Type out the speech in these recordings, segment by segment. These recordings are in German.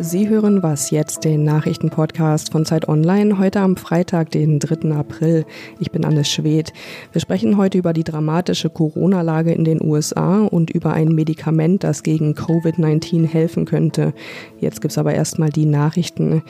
Sie hören was jetzt, den Nachrichtenpodcast von Zeit Online, heute am Freitag, den 3. April. Ich bin Anne Schwedt. Wir sprechen heute über die dramatische Corona-Lage in den USA und über ein Medikament, das gegen Covid-19 helfen könnte. Jetzt gibt's aber erstmal die Nachrichten.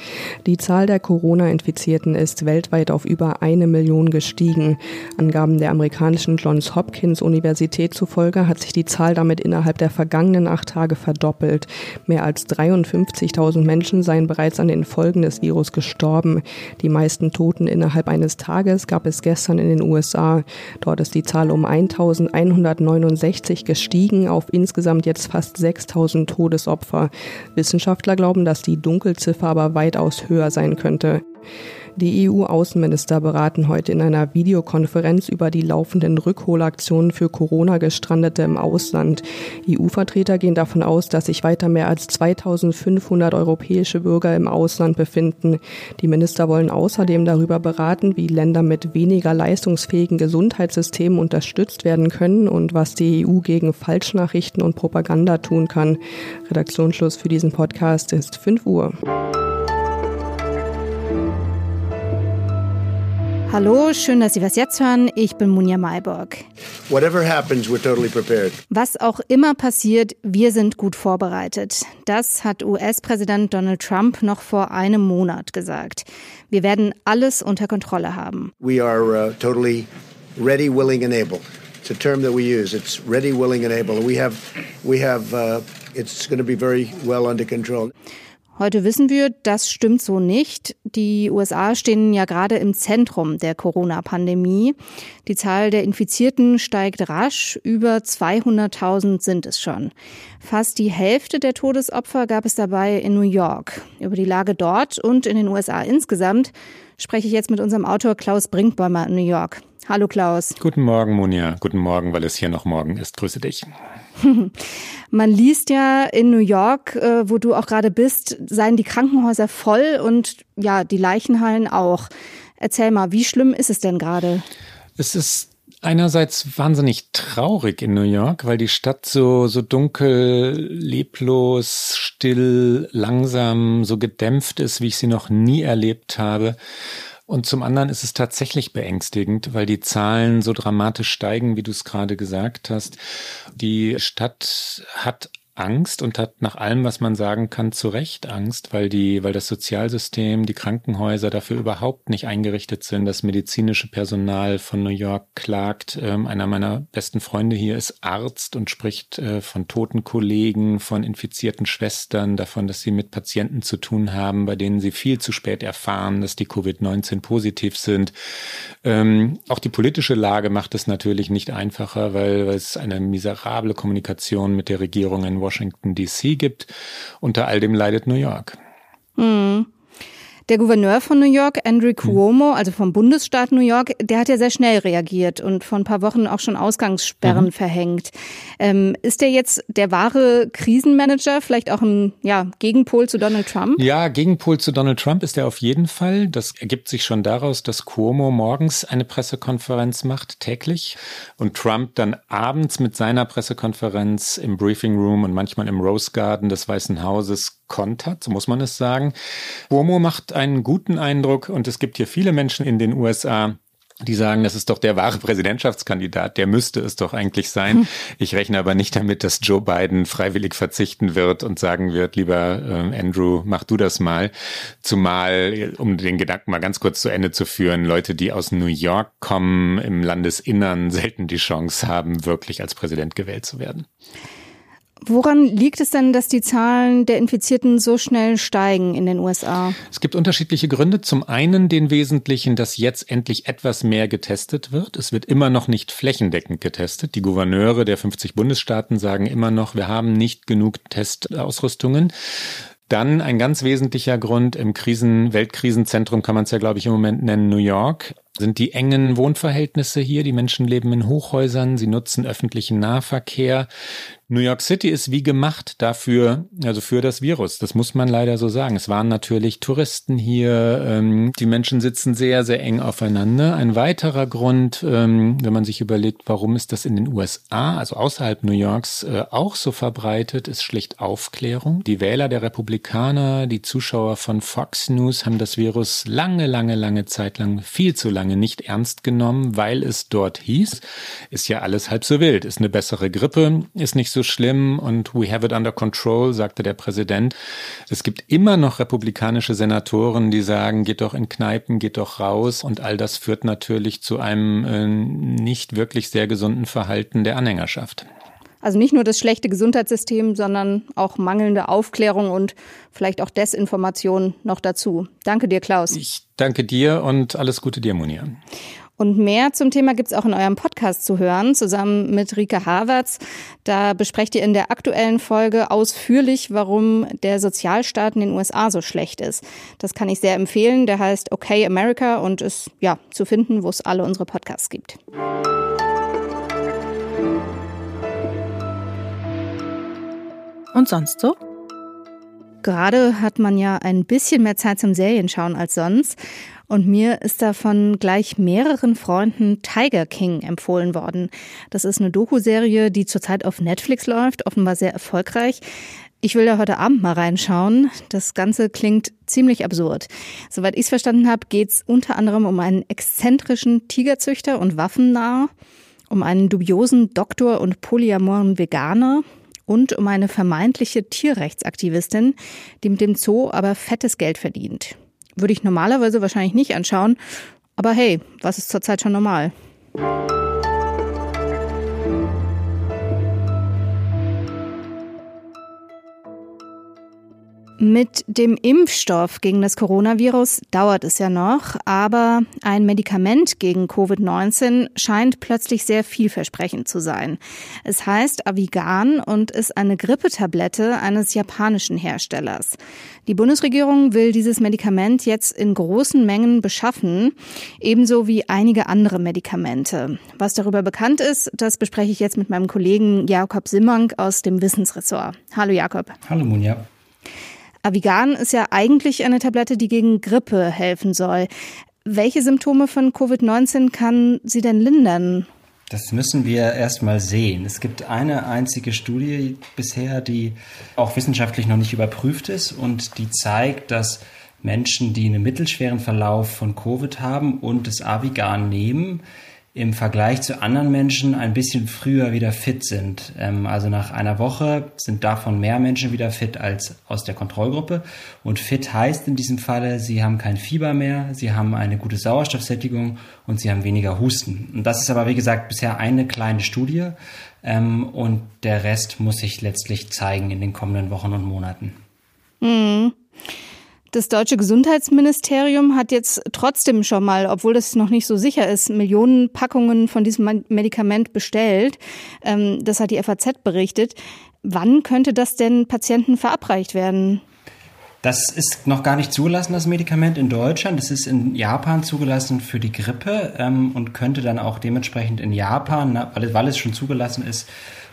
Die Zahl der Corona-Infizierten ist weltweit auf über eine Million gestiegen. Angaben der amerikanischen Johns Hopkins Universität zufolge hat sich die Zahl damit innerhalb der vergangenen acht Tage verdoppelt. Mehr als 53 50.000 Menschen seien bereits an den Folgen des Virus gestorben. Die meisten Toten innerhalb eines Tages gab es gestern in den USA. Dort ist die Zahl um 1.169 gestiegen auf insgesamt jetzt fast 6.000 Todesopfer. Wissenschaftler glauben, dass die Dunkelziffer aber weitaus höher sein könnte. Die EU-Außenminister beraten heute in einer Videokonferenz über die laufenden Rückholaktionen für Corona-Gestrandete im Ausland. EU-Vertreter gehen davon aus, dass sich weiter mehr als 2500 europäische Bürger im Ausland befinden. Die Minister wollen außerdem darüber beraten, wie Länder mit weniger leistungsfähigen Gesundheitssystemen unterstützt werden können und was die EU gegen Falschnachrichten und Propaganda tun kann. Redaktionsschluss für diesen Podcast ist 5 Uhr. Hallo, schön, dass Sie was jetzt hören. Ich bin Munja Mayborg. Whatever happens, we're totally prepared. Was auch immer passiert, wir sind gut vorbereitet. Das hat US-Präsident Donald Trump noch vor einem Monat gesagt. Wir werden alles unter Kontrolle haben. We are uh, totally ready, willing and able. It's a term that we use. It's ready, willing and able. We have we have uh, it's going to be very well under control. Heute wissen wir, das stimmt so nicht. Die USA stehen ja gerade im Zentrum der Corona-Pandemie. Die Zahl der Infizierten steigt rasch. Über 200.000 sind es schon. Fast die Hälfte der Todesopfer gab es dabei in New York. Über die Lage dort und in den USA insgesamt spreche ich jetzt mit unserem Autor Klaus Brinkbäumer in New York. Hallo Klaus. Guten Morgen, Monja. Guten Morgen, weil es hier noch morgen ist. Grüße dich. Man liest ja in New York, äh, wo du auch gerade bist, seien die Krankenhäuser voll und ja, die Leichenhallen auch. Erzähl mal, wie schlimm ist es denn gerade? Es ist einerseits wahnsinnig traurig in New York, weil die Stadt so, so dunkel, leblos, still, langsam, so gedämpft ist, wie ich sie noch nie erlebt habe. Und zum anderen ist es tatsächlich beängstigend, weil die Zahlen so dramatisch steigen, wie du es gerade gesagt hast. Die Stadt hat Angst und hat nach allem, was man sagen kann, zu Recht Angst, weil die, weil das Sozialsystem, die Krankenhäuser dafür überhaupt nicht eingerichtet sind. Das medizinische Personal von New York klagt. Ähm, einer meiner besten Freunde hier ist Arzt und spricht äh, von toten Kollegen, von infizierten Schwestern, davon, dass sie mit Patienten zu tun haben, bei denen sie viel zu spät erfahren, dass die Covid-19 positiv sind. Ähm, auch die politische Lage macht es natürlich nicht einfacher, weil, weil es eine miserable Kommunikation mit der Regierung in Washington DC gibt. Unter all dem leidet New York. Mhm. Der Gouverneur von New York, Andrew hm. Cuomo, also vom Bundesstaat New York, der hat ja sehr schnell reagiert und vor ein paar Wochen auch schon Ausgangssperren mhm. verhängt. Ähm, ist der jetzt der wahre Krisenmanager, vielleicht auch ein ja, Gegenpol zu Donald Trump? Ja, Gegenpol zu Donald Trump ist er auf jeden Fall. Das ergibt sich schon daraus, dass Cuomo morgens eine Pressekonferenz macht, täglich, und Trump dann abends mit seiner Pressekonferenz im Briefing Room und manchmal im Rose Garden des Weißen Hauses kontert, so muss man es sagen. Cuomo macht einen guten Eindruck und es gibt hier viele Menschen in den USA, die sagen, das ist doch der wahre Präsidentschaftskandidat, der müsste es doch eigentlich sein. Hm. Ich rechne aber nicht damit, dass Joe Biden freiwillig verzichten wird und sagen wird, lieber äh, Andrew, mach du das mal. Zumal, um den Gedanken mal ganz kurz zu Ende zu führen, Leute, die aus New York kommen, im Landesinnern selten die Chance haben, wirklich als Präsident gewählt zu werden. Woran liegt es denn, dass die Zahlen der Infizierten so schnell steigen in den USA? Es gibt unterschiedliche Gründe. Zum einen den wesentlichen, dass jetzt endlich etwas mehr getestet wird. Es wird immer noch nicht flächendeckend getestet. Die Gouverneure der 50 Bundesstaaten sagen immer noch, wir haben nicht genug Testausrüstungen. Dann ein ganz wesentlicher Grund im Krisen, Weltkrisenzentrum kann man es ja, glaube ich, im Moment nennen, New York sind die engen Wohnverhältnisse hier. Die Menschen leben in Hochhäusern, sie nutzen öffentlichen Nahverkehr. New York City ist wie gemacht dafür, also für das Virus. Das muss man leider so sagen. Es waren natürlich Touristen hier. Ähm, die Menschen sitzen sehr, sehr eng aufeinander. Ein weiterer Grund, ähm, wenn man sich überlegt, warum ist das in den USA, also außerhalb New Yorks, äh, auch so verbreitet, ist schlicht Aufklärung. Die Wähler der Republikaner, die Zuschauer von Fox News haben das Virus lange, lange, lange Zeit lang, viel zu lange nicht ernst genommen, weil es dort hieß, ist ja alles halb so wild, ist eine bessere Grippe, ist nicht so so schlimm und we have it under control, sagte der Präsident. Es gibt immer noch republikanische Senatoren, die sagen, geht doch in Kneipen, geht doch raus und all das führt natürlich zu einem äh, nicht wirklich sehr gesunden Verhalten der Anhängerschaft. Also nicht nur das schlechte Gesundheitssystem, sondern auch mangelnde Aufklärung und vielleicht auch Desinformation noch dazu. Danke dir, Klaus. Ich danke dir und alles Gute dir, Monia. Und mehr zum Thema gibt's auch in eurem Podcast zu hören, zusammen mit Rike Havertz. Da besprecht ihr in der aktuellen Folge ausführlich, warum der Sozialstaat in den USA so schlecht ist. Das kann ich sehr empfehlen. Der heißt Okay America und ist ja zu finden, wo es alle unsere Podcasts gibt. Und sonst so? Gerade hat man ja ein bisschen mehr Zeit zum Serienschauen als sonst. Und mir ist da von gleich mehreren Freunden Tiger King empfohlen worden. Das ist eine Doku-Serie, die zurzeit auf Netflix läuft, offenbar sehr erfolgreich. Ich will da heute Abend mal reinschauen. Das Ganze klingt ziemlich absurd. Soweit ich es verstanden habe, geht es unter anderem um einen exzentrischen Tigerzüchter und Waffennah, um einen dubiosen Doktor und polyamoren Veganer und um eine vermeintliche Tierrechtsaktivistin, die mit dem Zoo aber fettes Geld verdient. Würde ich normalerweise wahrscheinlich nicht anschauen. Aber hey, was ist zurzeit schon normal? Mit dem Impfstoff gegen das Coronavirus dauert es ja noch, aber ein Medikament gegen Covid-19 scheint plötzlich sehr vielversprechend zu sein. Es heißt Avigan und ist eine Grippetablette eines japanischen Herstellers. Die Bundesregierung will dieses Medikament jetzt in großen Mengen beschaffen, ebenso wie einige andere Medikamente. Was darüber bekannt ist, das bespreche ich jetzt mit meinem Kollegen Jakob Simmank aus dem Wissensressort. Hallo Jakob. Hallo Munja. Avigan ist ja eigentlich eine Tablette, die gegen Grippe helfen soll. Welche Symptome von Covid-19 kann sie denn lindern? Das müssen wir erst mal sehen. Es gibt eine einzige Studie bisher, die auch wissenschaftlich noch nicht überprüft ist und die zeigt, dass Menschen, die einen mittelschweren Verlauf von Covid haben und das Avigan nehmen, im Vergleich zu anderen Menschen ein bisschen früher wieder fit sind. Ähm, also nach einer Woche sind davon mehr Menschen wieder fit als aus der Kontrollgruppe. Und fit heißt in diesem Falle, sie haben kein Fieber mehr, sie haben eine gute Sauerstoffsättigung und sie haben weniger Husten. Und das ist aber, wie gesagt, bisher eine kleine Studie. Ähm, und der Rest muss sich letztlich zeigen in den kommenden Wochen und Monaten. Mhm. Das deutsche Gesundheitsministerium hat jetzt trotzdem schon mal, obwohl das noch nicht so sicher ist, Millionen Packungen von diesem Medikament bestellt. Ähm, das hat die FAZ berichtet. Wann könnte das denn Patienten verabreicht werden? Das ist noch gar nicht zugelassen, das Medikament in Deutschland. Das ist in Japan zugelassen für die Grippe ähm, und könnte dann auch dementsprechend in Japan, weil es schon zugelassen ist,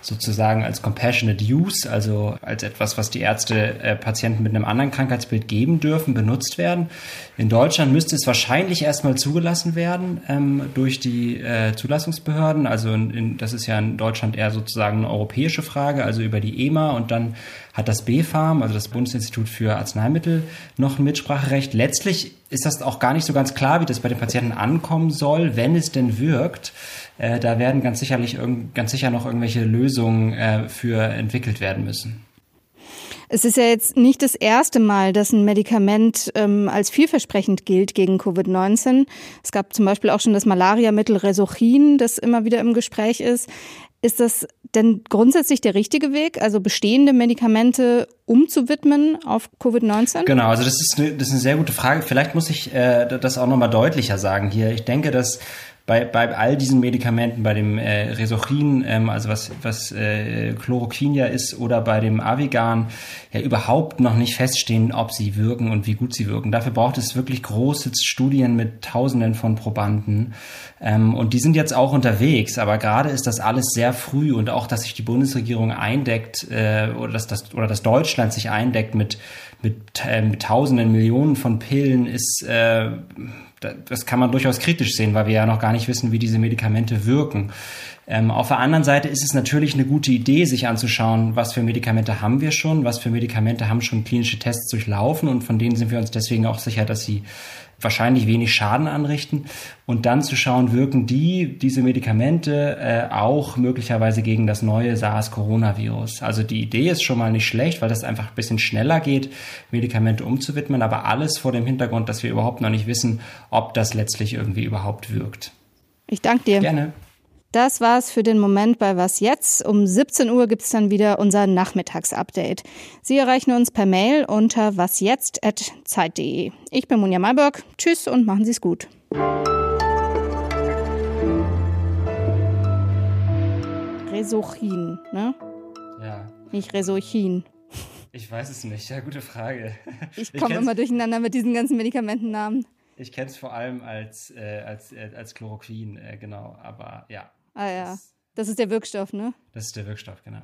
sozusagen als Compassionate Use, also als etwas, was die Ärzte äh, Patienten mit einem anderen Krankheitsbild geben dürfen, benutzt werden. In Deutschland müsste es wahrscheinlich erstmal zugelassen werden ähm, durch die äh, Zulassungsbehörden. Also in, in, das ist ja in Deutschland eher sozusagen eine europäische Frage, also über die EMA und dann hat das BfArM, also das Bundesinstitut für Arzneimittel, noch ein Mitspracherecht. Letztlich ist das auch gar nicht so ganz klar, wie das bei den Patienten ankommen soll, wenn es denn wirkt. Äh, da werden ganz sicherlich ganz sicher noch irgendwelche Lösungen äh, für entwickelt werden müssen. Es ist ja jetzt nicht das erste Mal, dass ein Medikament ähm, als vielversprechend gilt gegen Covid-19. Es gab zum Beispiel auch schon das Malariamittel Resochin, das immer wieder im Gespräch ist. Ist das denn grundsätzlich der richtige Weg, also bestehende Medikamente umzuwidmen auf Covid-19? Genau, also das ist, eine, das ist eine sehr gute Frage. Vielleicht muss ich äh, das auch nochmal deutlicher sagen hier. Ich denke, dass bei, bei all diesen Medikamenten, bei dem äh, Resochin, ähm, also was, was äh, Chloroquin ja ist, oder bei dem Avigan, ja überhaupt noch nicht feststehen, ob sie wirken und wie gut sie wirken. Dafür braucht es wirklich große Studien mit Tausenden von Probanden. Ähm, und die sind jetzt auch unterwegs, aber gerade ist das alles sehr früh und auch, dass sich die Bundesregierung eindeckt äh, oder dass das oder dass Deutschland sich eindeckt mit mit, äh, mit Tausenden, Millionen von Pillen ist äh, das kann man durchaus kritisch sehen, weil wir ja noch gar nicht wissen, wie diese Medikamente wirken. Ähm, auf der anderen Seite ist es natürlich eine gute Idee, sich anzuschauen, was für Medikamente haben wir schon, was für Medikamente haben schon klinische Tests durchlaufen und von denen sind wir uns deswegen auch sicher, dass sie wahrscheinlich wenig Schaden anrichten und dann zu schauen, wirken die, diese Medikamente äh, auch möglicherweise gegen das neue SARS-Coronavirus. Also die Idee ist schon mal nicht schlecht, weil das einfach ein bisschen schneller geht, Medikamente umzuwidmen, aber alles vor dem Hintergrund, dass wir überhaupt noch nicht wissen, ob das letztlich irgendwie überhaupt wirkt. Ich danke dir. Gerne. Das war's für den Moment bei Was jetzt? Um 17 Uhr gibt's dann wieder unser Nachmittagsupdate. Sie erreichen uns per Mail unter wasjetzt.zeit.de. Ich bin Munja Malberg. Tschüss und machen Sie's gut. Resochin, ne? Ja. Nicht Resochin. Ich weiß es nicht. Ja, gute Frage. Ich komme immer durcheinander mit diesen ganzen Medikamentennamen. Ich kenne es vor allem als, äh, als, äh, als Chloroquin, äh, genau. Aber ja. Ah ja. Das ist der Wirkstoff, ne? Das ist der Wirkstoff, genau.